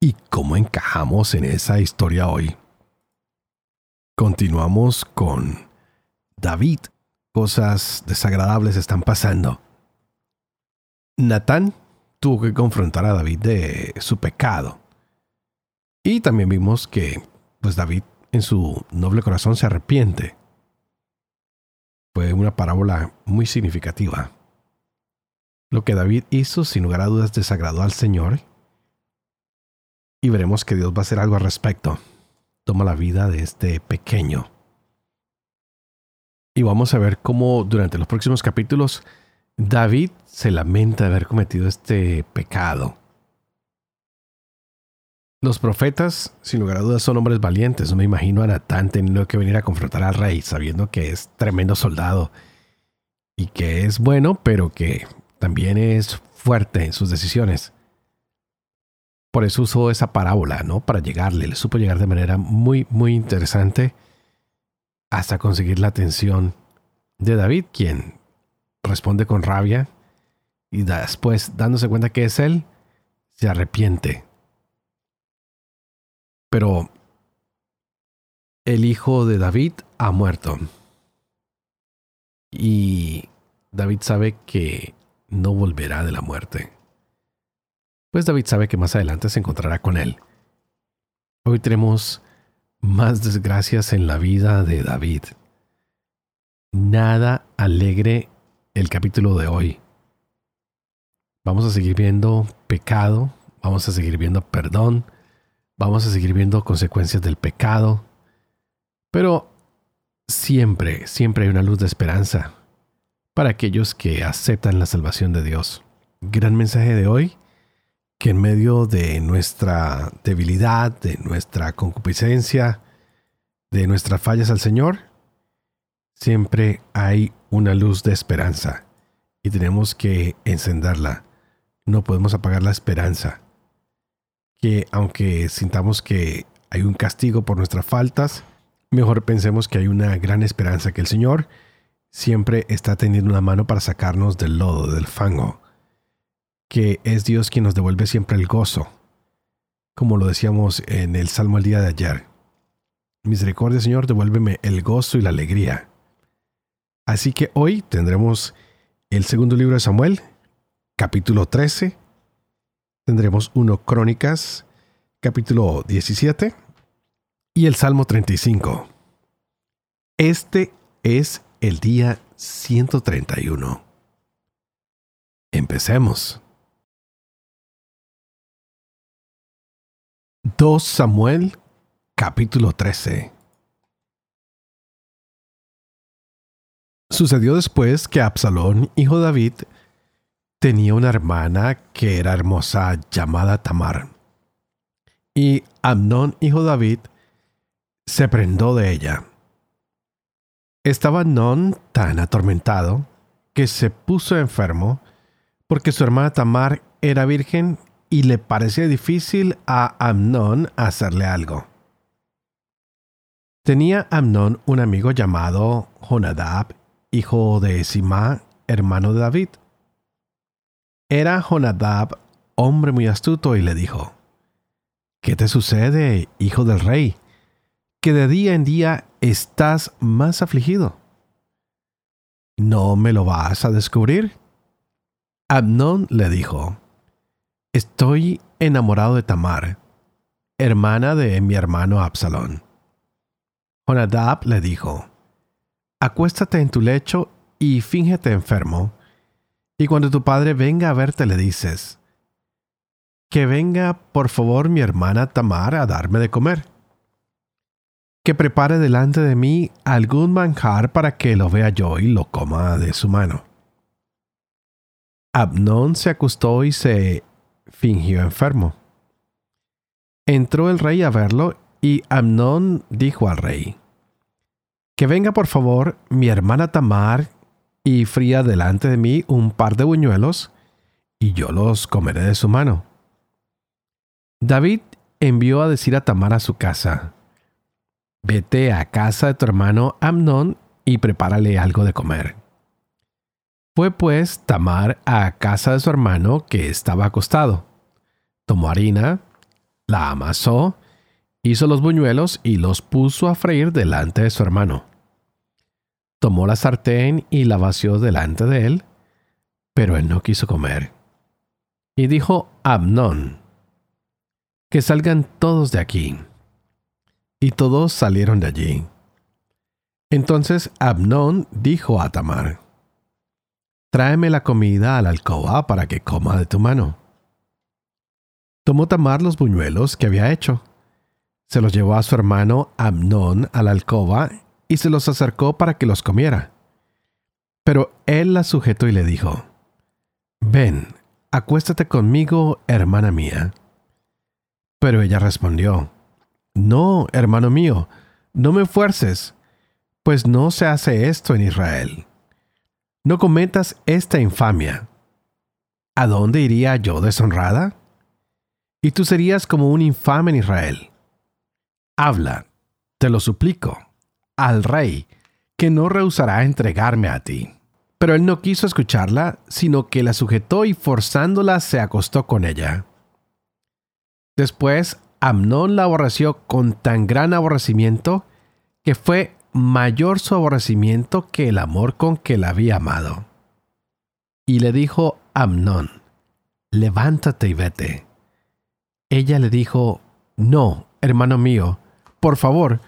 y cómo encajamos en esa historia hoy. Continuamos con David. Cosas desagradables están pasando. Natán tuvo que confrontar a David de su pecado. Y también vimos que pues David en su noble corazón se arrepiente. Fue una parábola muy significativa. Lo que David hizo sin lugar a dudas desagradó al Señor y veremos que Dios va a hacer algo al respecto. Toma la vida de este pequeño. Y vamos a ver cómo durante los próximos capítulos David se lamenta de haber cometido este pecado. Los profetas, sin lugar a dudas, son hombres valientes. No me imagino a Natán teniendo que venir a confrontar al rey, sabiendo que es tremendo soldado y que es bueno, pero que también es fuerte en sus decisiones. Por eso usó esa parábola, ¿no? Para llegarle, le supo llegar de manera muy, muy interesante hasta conseguir la atención de David, quien responde con rabia y después, dándose cuenta que es él, se arrepiente. Pero el hijo de David ha muerto. Y David sabe que no volverá de la muerte pues David sabe que más adelante se encontrará con él. Hoy tenemos más desgracias en la vida de David. Nada alegre el capítulo de hoy. Vamos a seguir viendo pecado, vamos a seguir viendo perdón, vamos a seguir viendo consecuencias del pecado, pero siempre, siempre hay una luz de esperanza para aquellos que aceptan la salvación de Dios. Gran mensaje de hoy que en medio de nuestra debilidad, de nuestra concupiscencia, de nuestras fallas al Señor, siempre hay una luz de esperanza y tenemos que encenderla. No podemos apagar la esperanza. Que aunque sintamos que hay un castigo por nuestras faltas, mejor pensemos que hay una gran esperanza, que el Señor siempre está tendiendo una mano para sacarnos del lodo, del fango que es Dios quien nos devuelve siempre el gozo, como lo decíamos en el Salmo el día de ayer. Misericordia, Señor, devuélveme el gozo y la alegría. Así que hoy tendremos el segundo libro de Samuel, capítulo 13. Tendremos uno Crónicas, capítulo 17. Y el Salmo 35. Este es el día 131. Empecemos. 2 Samuel capítulo 13 Sucedió después que Absalón, hijo de David, tenía una hermana que era hermosa llamada Tamar. Y Amnón, hijo de David, se prendó de ella. Estaba Amnón tan atormentado que se puso enfermo porque su hermana Tamar era virgen y le parecía difícil a Amnón hacerle algo. Tenía Amnón un amigo llamado Jonadab, hijo de Simá, hermano de David. Era Jonadab hombre muy astuto y le dijo, ¿Qué te sucede, hijo del rey? Que de día en día estás más afligido. ¿No me lo vas a descubrir? Amnón le dijo, Estoy enamorado de Tamar, hermana de mi hermano Absalón. Jonadab le dijo, Acuéstate en tu lecho y fíngete enfermo, y cuando tu padre venga a verte le dices, Que venga por favor mi hermana Tamar a darme de comer. Que prepare delante de mí algún manjar para que lo vea yo y lo coma de su mano. Abnón se acostó y se fingió enfermo. Entró el rey a verlo y Amnón dijo al rey, Que venga por favor mi hermana Tamar y fría delante de mí un par de buñuelos, y yo los comeré de su mano. David envió a decir a Tamar a su casa, Vete a casa de tu hermano Amnón y prepárale algo de comer. Fue pues Tamar a casa de su hermano que estaba acostado. Tomó harina, la amasó, hizo los buñuelos y los puso a freír delante de su hermano. Tomó la sartén y la vació delante de él, pero él no quiso comer. Y dijo Amnón, que salgan todos de aquí. Y todos salieron de allí. Entonces Amnón dijo a Tamar, Tráeme la comida a la alcoba para que coma de tu mano. Tomó Tamar los buñuelos que había hecho, se los llevó a su hermano Amnón a la alcoba y se los acercó para que los comiera. Pero él la sujetó y le dijo, Ven, acuéstate conmigo, hermana mía. Pero ella respondió, No, hermano mío, no me fuerces, pues no se hace esto en Israel. No cometas esta infamia. ¿A dónde iría yo deshonrada? Y tú serías como un infame en Israel. Habla, te lo suplico, al rey, que no rehusará entregarme a ti. Pero él no quiso escucharla, sino que la sujetó y forzándola se acostó con ella. Después Amnón la aborreció con tan gran aborrecimiento que fue mayor su aborrecimiento que el amor con que la había amado. Y le dijo Amnón, levántate y vete. Ella le dijo, no, hermano mío, por favor,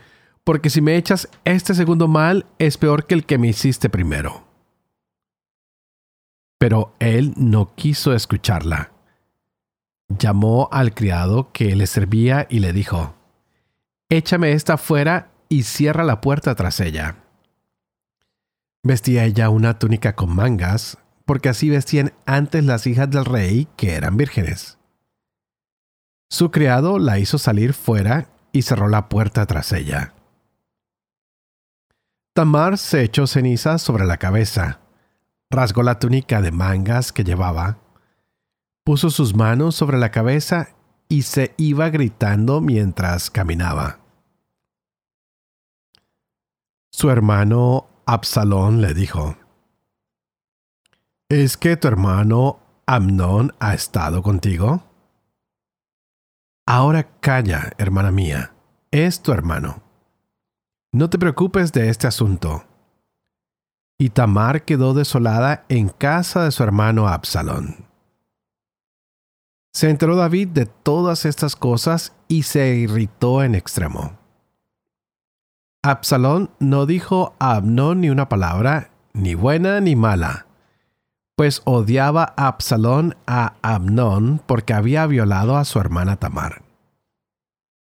porque si me echas este segundo mal es peor que el que me hiciste primero. Pero él no quiso escucharla llamó al criado que le servía y le dijo, Échame esta fuera y cierra la puerta tras ella. Vestía ella una túnica con mangas, porque así vestían antes las hijas del rey que eran vírgenes. Su criado la hizo salir fuera y cerró la puerta tras ella. Tamar se echó ceniza sobre la cabeza, rasgó la túnica de mangas que llevaba, puso sus manos sobre la cabeza y se iba gritando mientras caminaba. Su hermano Absalón le dijo, ¿Es que tu hermano Amnón ha estado contigo? Ahora calla, hermana mía, es tu hermano. No te preocupes de este asunto. Y Tamar quedó desolada en casa de su hermano Absalón. Se enteró David de todas estas cosas y se irritó en extremo. Absalón no dijo a Abnón ni una palabra, ni buena ni mala, pues odiaba a Absalón a Abnón porque había violado a su hermana Tamar.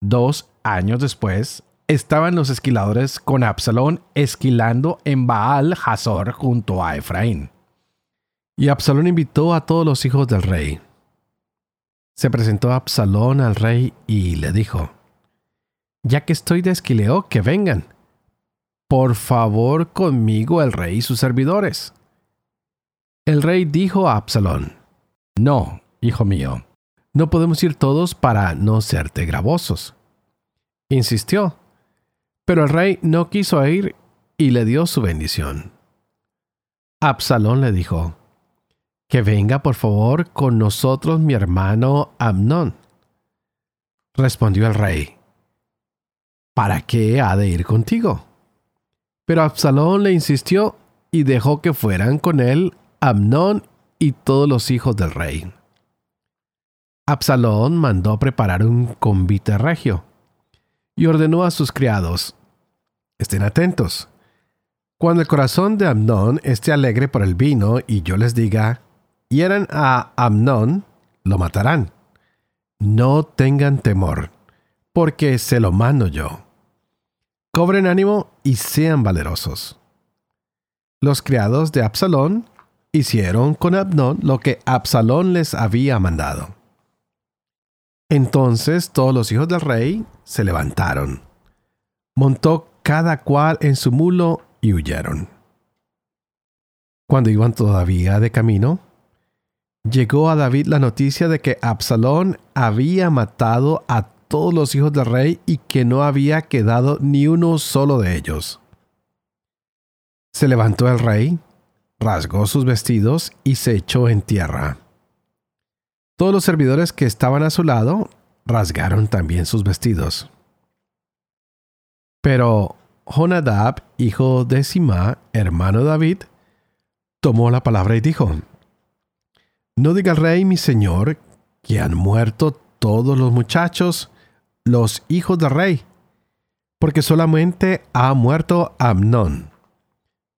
Dos años después, estaban los esquiladores con Absalón esquilando en Baal Hazor junto a Efraín. Y Absalón invitó a todos los hijos del rey, se presentó Absalón al rey y le dijo, Ya que estoy de Esquileo, que vengan. Por favor conmigo el rey y sus servidores. El rey dijo a Absalón, No, hijo mío, no podemos ir todos para no serte gravosos. Insistió, pero el rey no quiso ir y le dio su bendición. Absalón le dijo, que venga por favor con nosotros mi hermano Amnón. Respondió el rey, ¿para qué ha de ir contigo? Pero Absalón le insistió y dejó que fueran con él Amnón y todos los hijos del rey. Absalón mandó preparar un convite regio y ordenó a sus criados, estén atentos. Cuando el corazón de Amnón esté alegre por el vino y yo les diga, hieran a Amnón, lo matarán. No tengan temor, porque se lo mando yo. Cobren ánimo y sean valerosos. Los criados de Absalón hicieron con Amnón lo que Absalón les había mandado. Entonces todos los hijos del rey se levantaron. Montó cada cual en su mulo y huyeron. Cuando iban todavía de camino, llegó a David la noticia de que Absalón había matado a todos los hijos del rey y que no había quedado ni uno solo de ellos. Se levantó el rey, rasgó sus vestidos y se echó en tierra. Todos los servidores que estaban a su lado rasgaron también sus vestidos. Pero Jonadab, hijo de Simá, hermano de David, tomó la palabra y dijo, No diga el rey mi señor que han muerto todos los muchachos, los hijos del rey, porque solamente ha muerto Amnón,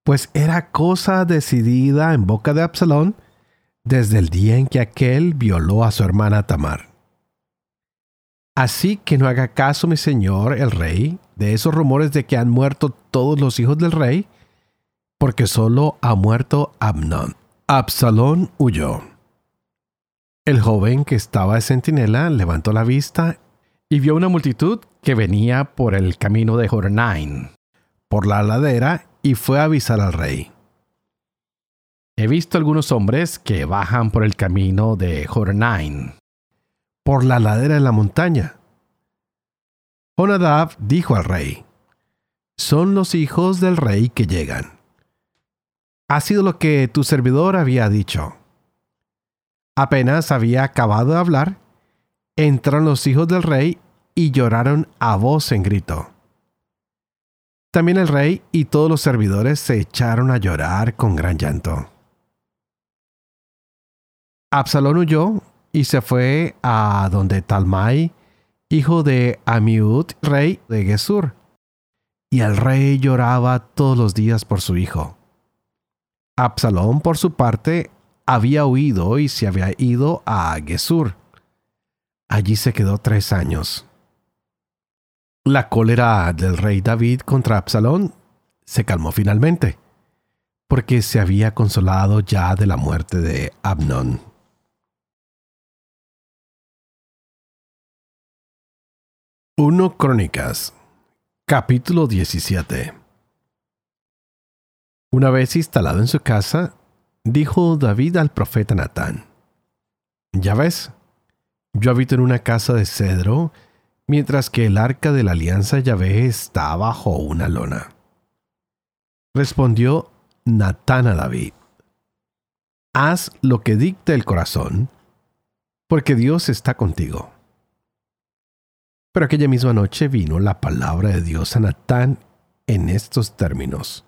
pues era cosa decidida en boca de Absalón desde el día en que aquel violó a su hermana Tamar. Así que no haga caso, mi señor el rey, de esos rumores de que han muerto todos los hijos del rey, porque solo ha muerto Amnón. Absalón huyó. El joven que estaba de centinela levantó la vista y vio una multitud que venía por el camino de Jornain, por la ladera, y fue a avisar al rey. He visto algunos hombres que bajan por el camino de Jornain, por la ladera de la montaña. Jonadab dijo al rey, son los hijos del rey que llegan. Ha sido lo que tu servidor había dicho. Apenas había acabado de hablar, entraron los hijos del rey y lloraron a voz en grito. También el rey y todos los servidores se echaron a llorar con gran llanto. Absalón huyó y se fue a donde Talmai, hijo de Amiud, rey de Gesur. Y el rey lloraba todos los días por su hijo. Absalón, por su parte, había huido y se había ido a Gesur. Allí se quedó tres años. La cólera del rey David contra Absalón se calmó finalmente, porque se había consolado ya de la muerte de Abnón. 1 Crónicas, capítulo 17. Una vez instalado en su casa, dijo David al profeta Natán, Ya ves, yo habito en una casa de cedro, mientras que el arca de la alianza Yahvé está bajo una lona. Respondió Natán a David, Haz lo que dicte el corazón, porque Dios está contigo. Pero aquella misma noche vino la palabra de Dios a Natán en estos términos.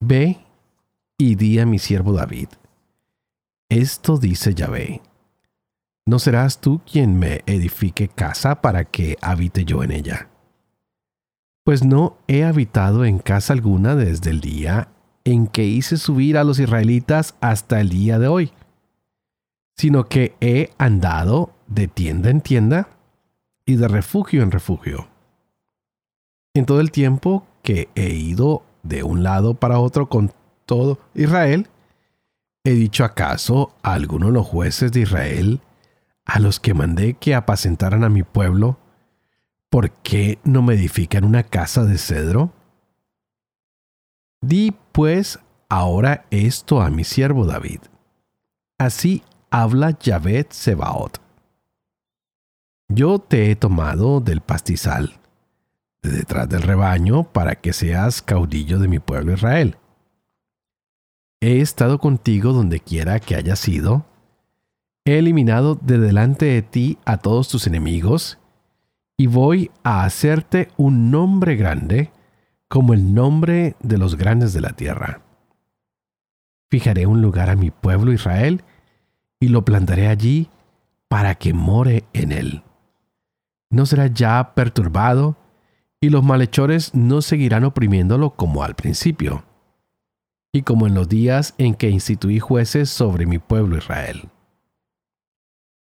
Ve y di a mi siervo David. Esto dice Yahvé. ¿No serás tú quien me edifique casa para que habite yo en ella? Pues no he habitado en casa alguna desde el día en que hice subir a los israelitas hasta el día de hoy, sino que he andado de tienda en tienda y de refugio en refugio. En todo el tiempo que he ido de un lado para otro con todo Israel, he dicho acaso a alguno de los jueces de Israel, a los que mandé que apacentaran a mi pueblo, ¿por qué no me edifican una casa de cedro? Di pues ahora esto a mi siervo David. Así habla Yahvé Sebaot. Yo te he tomado del pastizal, de detrás del rebaño, para que seas caudillo de mi pueblo Israel. He estado contigo donde quiera que hayas ido. He eliminado de delante de ti a todos tus enemigos, y voy a hacerte un nombre grande, como el nombre de los grandes de la tierra. Fijaré un lugar a mi pueblo Israel, y lo plantaré allí para que more en él no será ya perturbado y los malhechores no seguirán oprimiéndolo como al principio, y como en los días en que instituí jueces sobre mi pueblo Israel.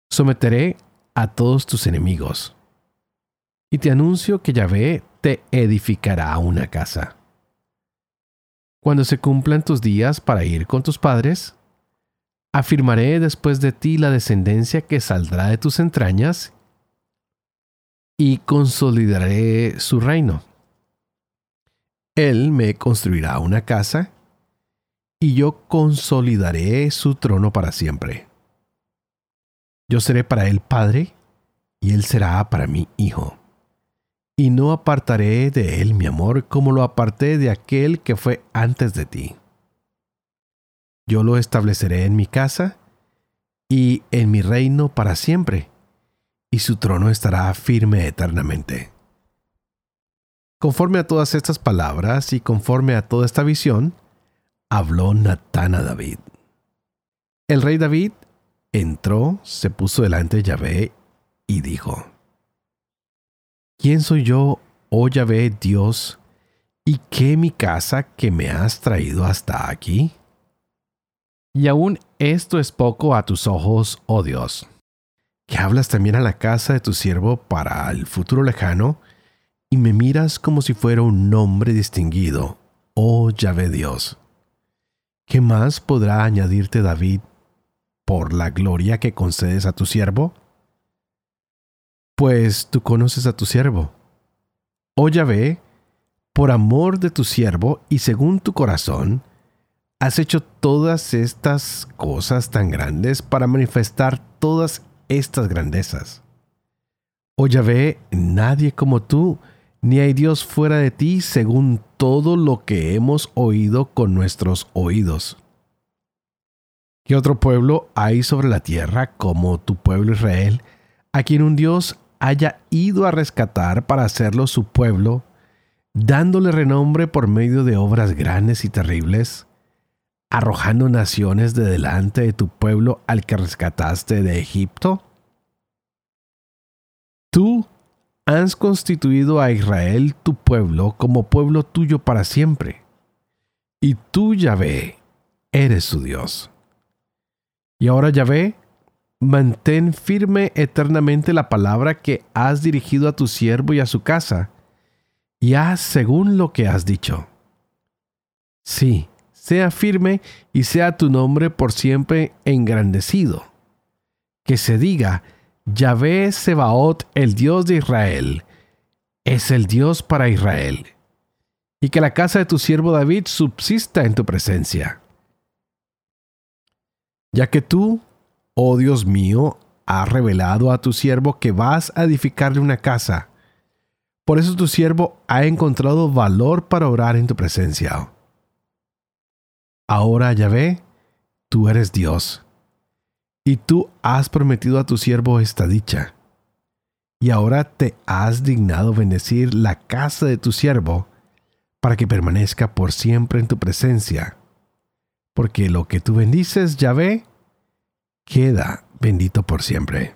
Someteré a todos tus enemigos, y te anuncio que Yahvé te edificará una casa. Cuando se cumplan tus días para ir con tus padres, Afirmaré después de ti la descendencia que saldrá de tus entrañas y consolidaré su reino. Él me construirá una casa y yo consolidaré su trono para siempre. Yo seré para él padre y él será para mí hijo. Y no apartaré de él mi amor como lo aparté de aquel que fue antes de ti. Yo lo estableceré en mi casa y en mi reino para siempre, y su trono estará firme eternamente. Conforme a todas estas palabras y conforme a toda esta visión, habló Natán a David. El rey David entró, se puso delante de Yahvé y dijo, ¿Quién soy yo, oh Yahvé Dios, y qué mi casa que me has traído hasta aquí? Y aún esto es poco a tus ojos, oh Dios, que hablas también a la casa de tu siervo para el futuro lejano, y me miras como si fuera un nombre distinguido, oh Yahvé Dios. ¿Qué más podrá añadirte David por la gloria que concedes a tu siervo? Pues tú conoces a tu siervo. Oh Yahvé, por amor de tu siervo y según tu corazón, has hecho todas estas cosas tan grandes para manifestar todas estas grandezas. Oh Yahvé, nadie como tú, ni hay Dios fuera de ti según todo lo que hemos oído con nuestros oídos. ¿Qué otro pueblo hay sobre la tierra como tu pueblo Israel, a quien un Dios haya ido a rescatar para hacerlo su pueblo, dándole renombre por medio de obras grandes y terribles, arrojando naciones de delante de tu pueblo al que rescataste de Egipto? Tú has constituido a Israel tu pueblo como pueblo tuyo para siempre. Y tú, Yahvé, eres su Dios. Y ahora, Yahvé, mantén firme eternamente la palabra que has dirigido a tu siervo y a su casa, y haz según lo que has dicho. Sí, sea firme y sea tu nombre por siempre engrandecido. Que se diga, Yahvé Sebaot, el Dios de Israel, es el Dios para Israel, y que la casa de tu siervo David subsista en tu presencia. Ya que tú, oh Dios mío, has revelado a tu siervo que vas a edificarle una casa, por eso tu siervo ha encontrado valor para orar en tu presencia. Ahora, Yahvé, tú eres Dios y tú has prometido a tu siervo esta dicha. Y ahora te has dignado bendecir la casa de tu siervo, para que permanezca por siempre en tu presencia. Porque lo que tú bendices, Yahvé, queda bendito por siempre.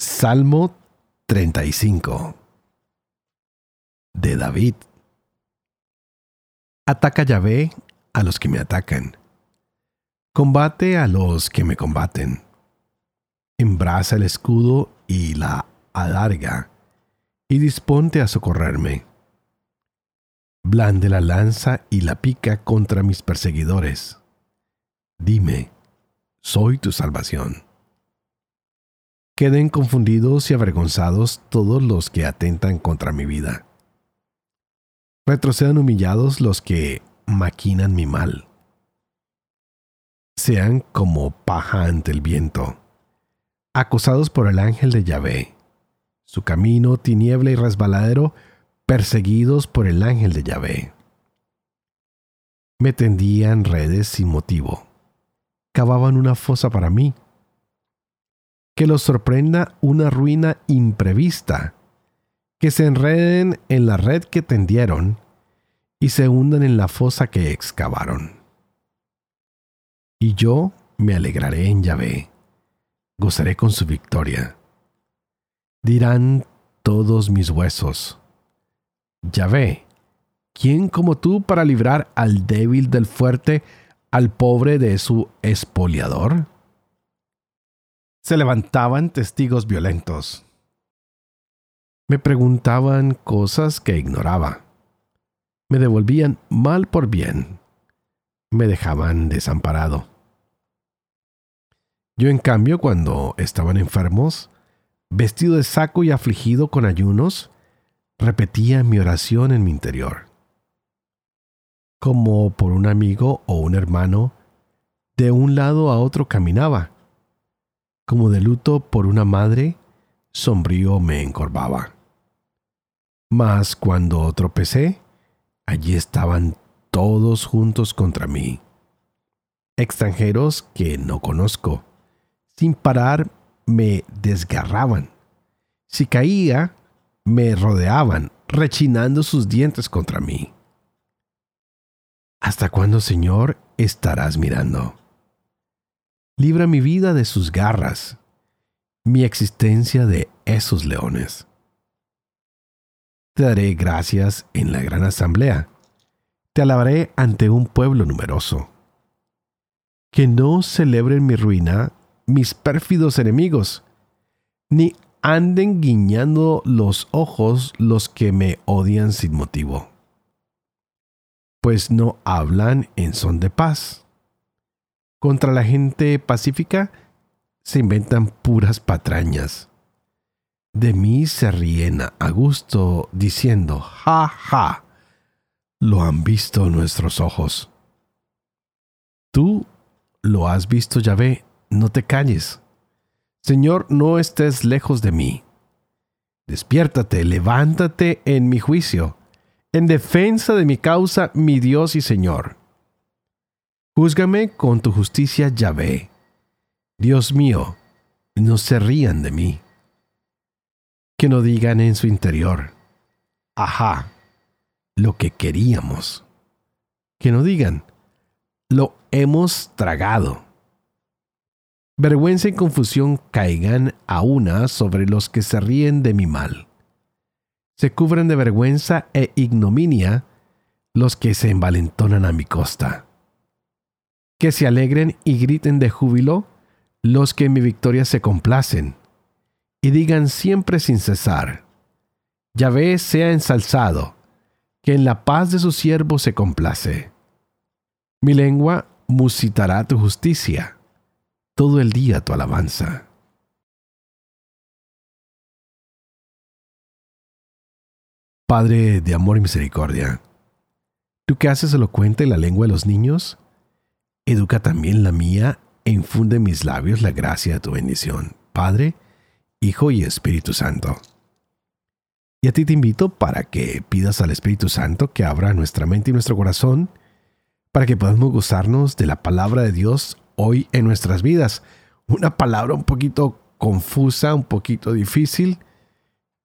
Salmo 35 de David Ataca Yahvé a los que me atacan. Combate a los que me combaten. Embraza el escudo y la alarga, y disponte a socorrerme. Blande la lanza y la pica contra mis perseguidores. Dime, soy tu salvación. Queden confundidos y avergonzados todos los que atentan contra mi vida Retrocedan humillados los que maquinan mi mal. Sean como paja ante el viento, acosados por el ángel de Yahvé. Su camino, tiniebla y resbaladero, perseguidos por el ángel de Yahvé. Me tendían redes sin motivo. Cavaban una fosa para mí. Que los sorprenda una ruina imprevista que se enreden en la red que tendieron y se hundan en la fosa que excavaron. Y yo me alegraré en Yahvé, gozaré con su victoria. Dirán todos mis huesos, Yahvé, ¿quién como tú para librar al débil del fuerte, al pobre de su espoliador? Se levantaban testigos violentos me preguntaban cosas que ignoraba. me devolvían mal por bien, me dejaban desamparado. Yo en cambio, cuando estaban enfermos, vestido de saco y afligido con ayunos, repetía mi oración en mi interior. Como por un amigo o un hermano, de un lado a otro caminaba. Como de luto por una madre, sombrío me encorvaba. Mas cuando tropecé, allí estaban todos juntos contra mí. Extranjeros que no conozco, sin parar me desgarraban. Si caía, me rodeaban, rechinando sus dientes contra mí. ¿Hasta cuándo, Señor, estarás mirando? Libra mi vida de sus garras, mi existencia de esos leones. Te daré gracias en la gran asamblea. Te alabaré ante un pueblo numeroso. Que no celebren mi ruina mis pérfidos enemigos, ni anden guiñando los ojos los que me odian sin motivo, pues no hablan en son de paz. Contra la gente pacífica se inventan puras patrañas. De mí se ríen a gusto diciendo, ja, ja, lo han visto nuestros ojos. Tú lo has visto, Yahvé, no te calles. Señor, no estés lejos de mí. Despiértate, levántate en mi juicio, en defensa de mi causa, mi Dios y Señor. Júzgame con tu justicia, Yahvé. Dios mío, no se rían de mí. Que no digan en su interior, ajá, lo que queríamos. Que no digan, lo hemos tragado vergüenza y confusión caigan a una sobre los que se ríen de mi mal. Se cubren de vergüenza e ignominia los que se envalentonan a mi costa. Que se alegren y griten de júbilo los que en mi victoria se complacen, y digan siempre sin cesar, Yahvé sea ensalzado, que en la paz de su siervo se complace. Mi lengua musitará tu justicia todo el día tu alabanza. Padre de amor y misericordia, tú que haces elocuente la lengua de los niños, educa también la mía e infunde en mis labios la gracia de tu bendición, Padre, Hijo y Espíritu Santo. Y a ti te invito para que pidas al Espíritu Santo que abra nuestra mente y nuestro corazón para que podamos gozarnos de la palabra de Dios hoy en nuestras vidas. Una palabra un poquito confusa, un poquito difícil,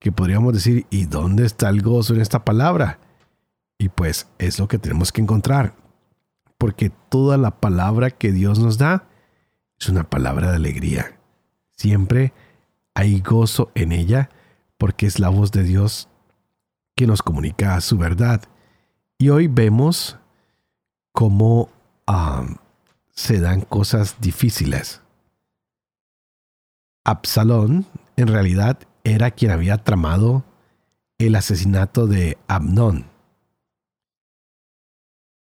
que podríamos decir, ¿y dónde está el gozo en esta palabra? Y pues es lo que tenemos que encontrar, porque toda la palabra que Dios nos da es una palabra de alegría. Siempre hay gozo en ella, porque es la voz de Dios que nos comunica su verdad. Y hoy vemos cómo se dan cosas difíciles. Absalón, en realidad, era quien había tramado el asesinato de Abnón.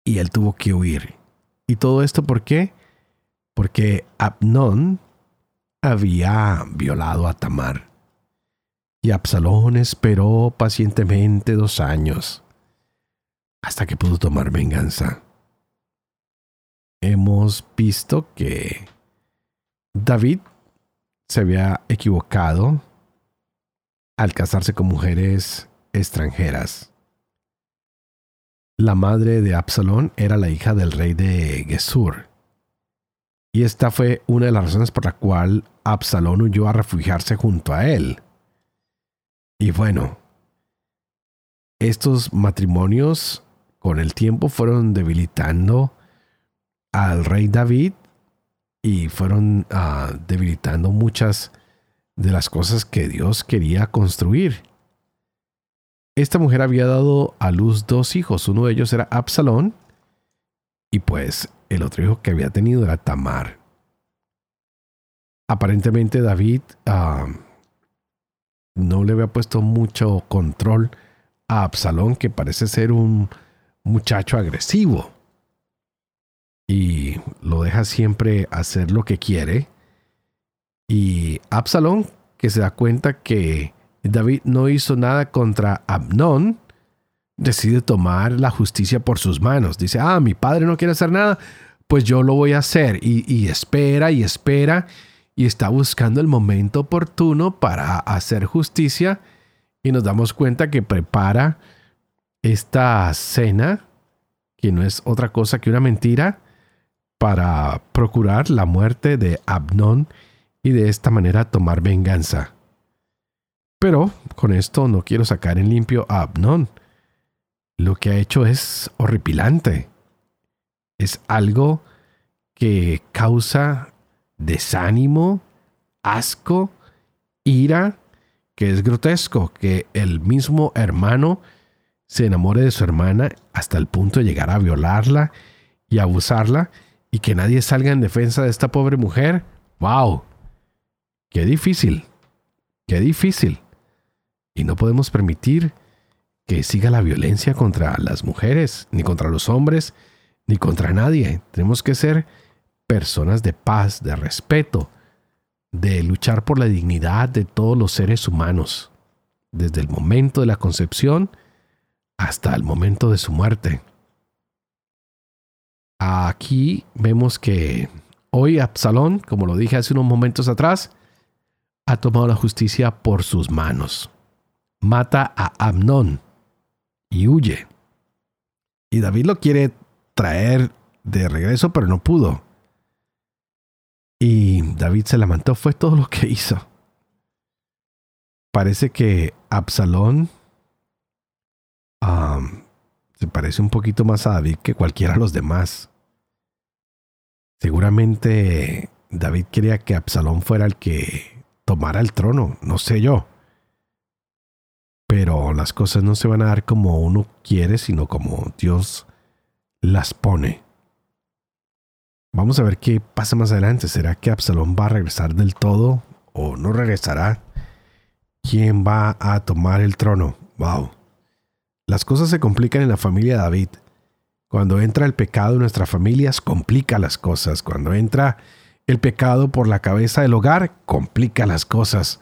Y él tuvo que huir. ¿Y todo esto por qué? Porque Abnón había violado a Tamar. Y Absalón esperó pacientemente dos años hasta que pudo tomar venganza hemos visto que David se había equivocado al casarse con mujeres extranjeras. La madre de Absalón era la hija del rey de Gesur. Y esta fue una de las razones por la cual Absalón huyó a refugiarse junto a él. Y bueno, estos matrimonios con el tiempo fueron debilitando al rey David y fueron ah, debilitando muchas de las cosas que Dios quería construir. Esta mujer había dado a luz dos hijos, uno de ellos era Absalón y pues el otro hijo que había tenido era Tamar. Aparentemente David ah, no le había puesto mucho control a Absalón, que parece ser un muchacho agresivo y lo deja siempre hacer lo que quiere. Y Absalón, que se da cuenta que David no hizo nada contra Abnón, decide tomar la justicia por sus manos. Dice, ah, mi padre no quiere hacer nada, pues yo lo voy a hacer. Y, y espera y espera y está buscando el momento oportuno para hacer justicia. Y nos damos cuenta que prepara esta cena, que no es otra cosa que una mentira, para procurar la muerte de Abnón y de esta manera tomar venganza. Pero con esto no quiero sacar en limpio a Abnón. Lo que ha hecho es horripilante. Es algo que causa desánimo, asco, ira, que es grotesco, que el mismo hermano se enamore de su hermana hasta el punto de llegar a violarla y abusarla y que nadie salga en defensa de esta pobre mujer. ¡Wow! ¡Qué difícil! ¡Qué difícil! Y no podemos permitir que siga la violencia contra las mujeres, ni contra los hombres, ni contra nadie. Tenemos que ser personas de paz, de respeto, de luchar por la dignidad de todos los seres humanos, desde el momento de la concepción hasta el momento de su muerte. Aquí vemos que hoy Absalón, como lo dije hace unos momentos atrás, ha tomado la justicia por sus manos. Mata a Amnón y huye. Y David lo quiere traer de regreso, pero no pudo. Y David se lamentó, fue todo lo que hizo. Parece que Absalón se parece un poquito más a David que cualquiera de los demás. Seguramente David quería que Absalón fuera el que tomara el trono, no sé yo. Pero las cosas no se van a dar como uno quiere, sino como Dios las pone. Vamos a ver qué pasa más adelante. ¿Será que Absalón va a regresar del todo o no regresará? ¿Quién va a tomar el trono? Wow. Las cosas se complican en la familia de David. Cuando entra el pecado en nuestras familias, complica las cosas. Cuando entra el pecado por la cabeza del hogar, complica las cosas.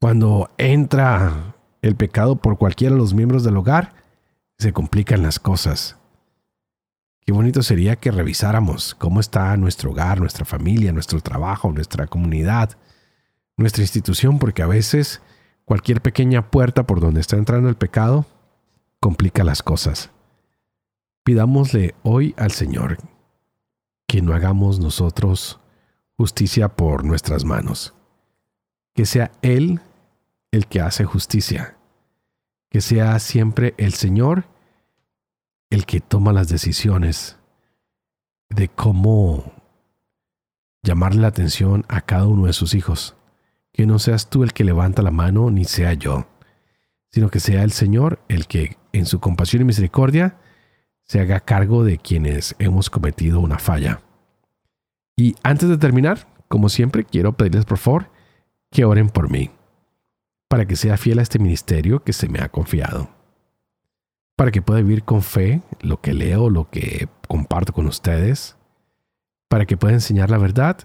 Cuando entra el pecado por cualquiera de los miembros del hogar, se complican las cosas. Qué bonito sería que revisáramos cómo está nuestro hogar, nuestra familia, nuestro trabajo, nuestra comunidad, nuestra institución, porque a veces cualquier pequeña puerta por donde está entrando el pecado complica las cosas. Pidámosle hoy al Señor que no hagamos nosotros justicia por nuestras manos, que sea Él el que hace justicia, que sea siempre el Señor el que toma las decisiones de cómo llamarle la atención a cada uno de sus hijos, que no seas tú el que levanta la mano ni sea yo sino que sea el Señor el que, en su compasión y misericordia, se haga cargo de quienes hemos cometido una falla. Y antes de terminar, como siempre, quiero pedirles por favor que oren por mí, para que sea fiel a este ministerio que se me ha confiado, para que pueda vivir con fe lo que leo, lo que comparto con ustedes, para que pueda enseñar la verdad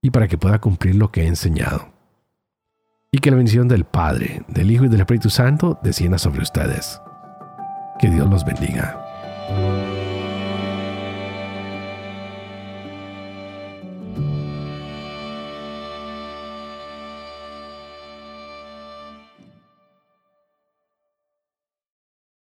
y para que pueda cumplir lo que he enseñado y que la bendición del Padre, del Hijo y del Espíritu Santo descienda sobre ustedes. Que Dios los bendiga.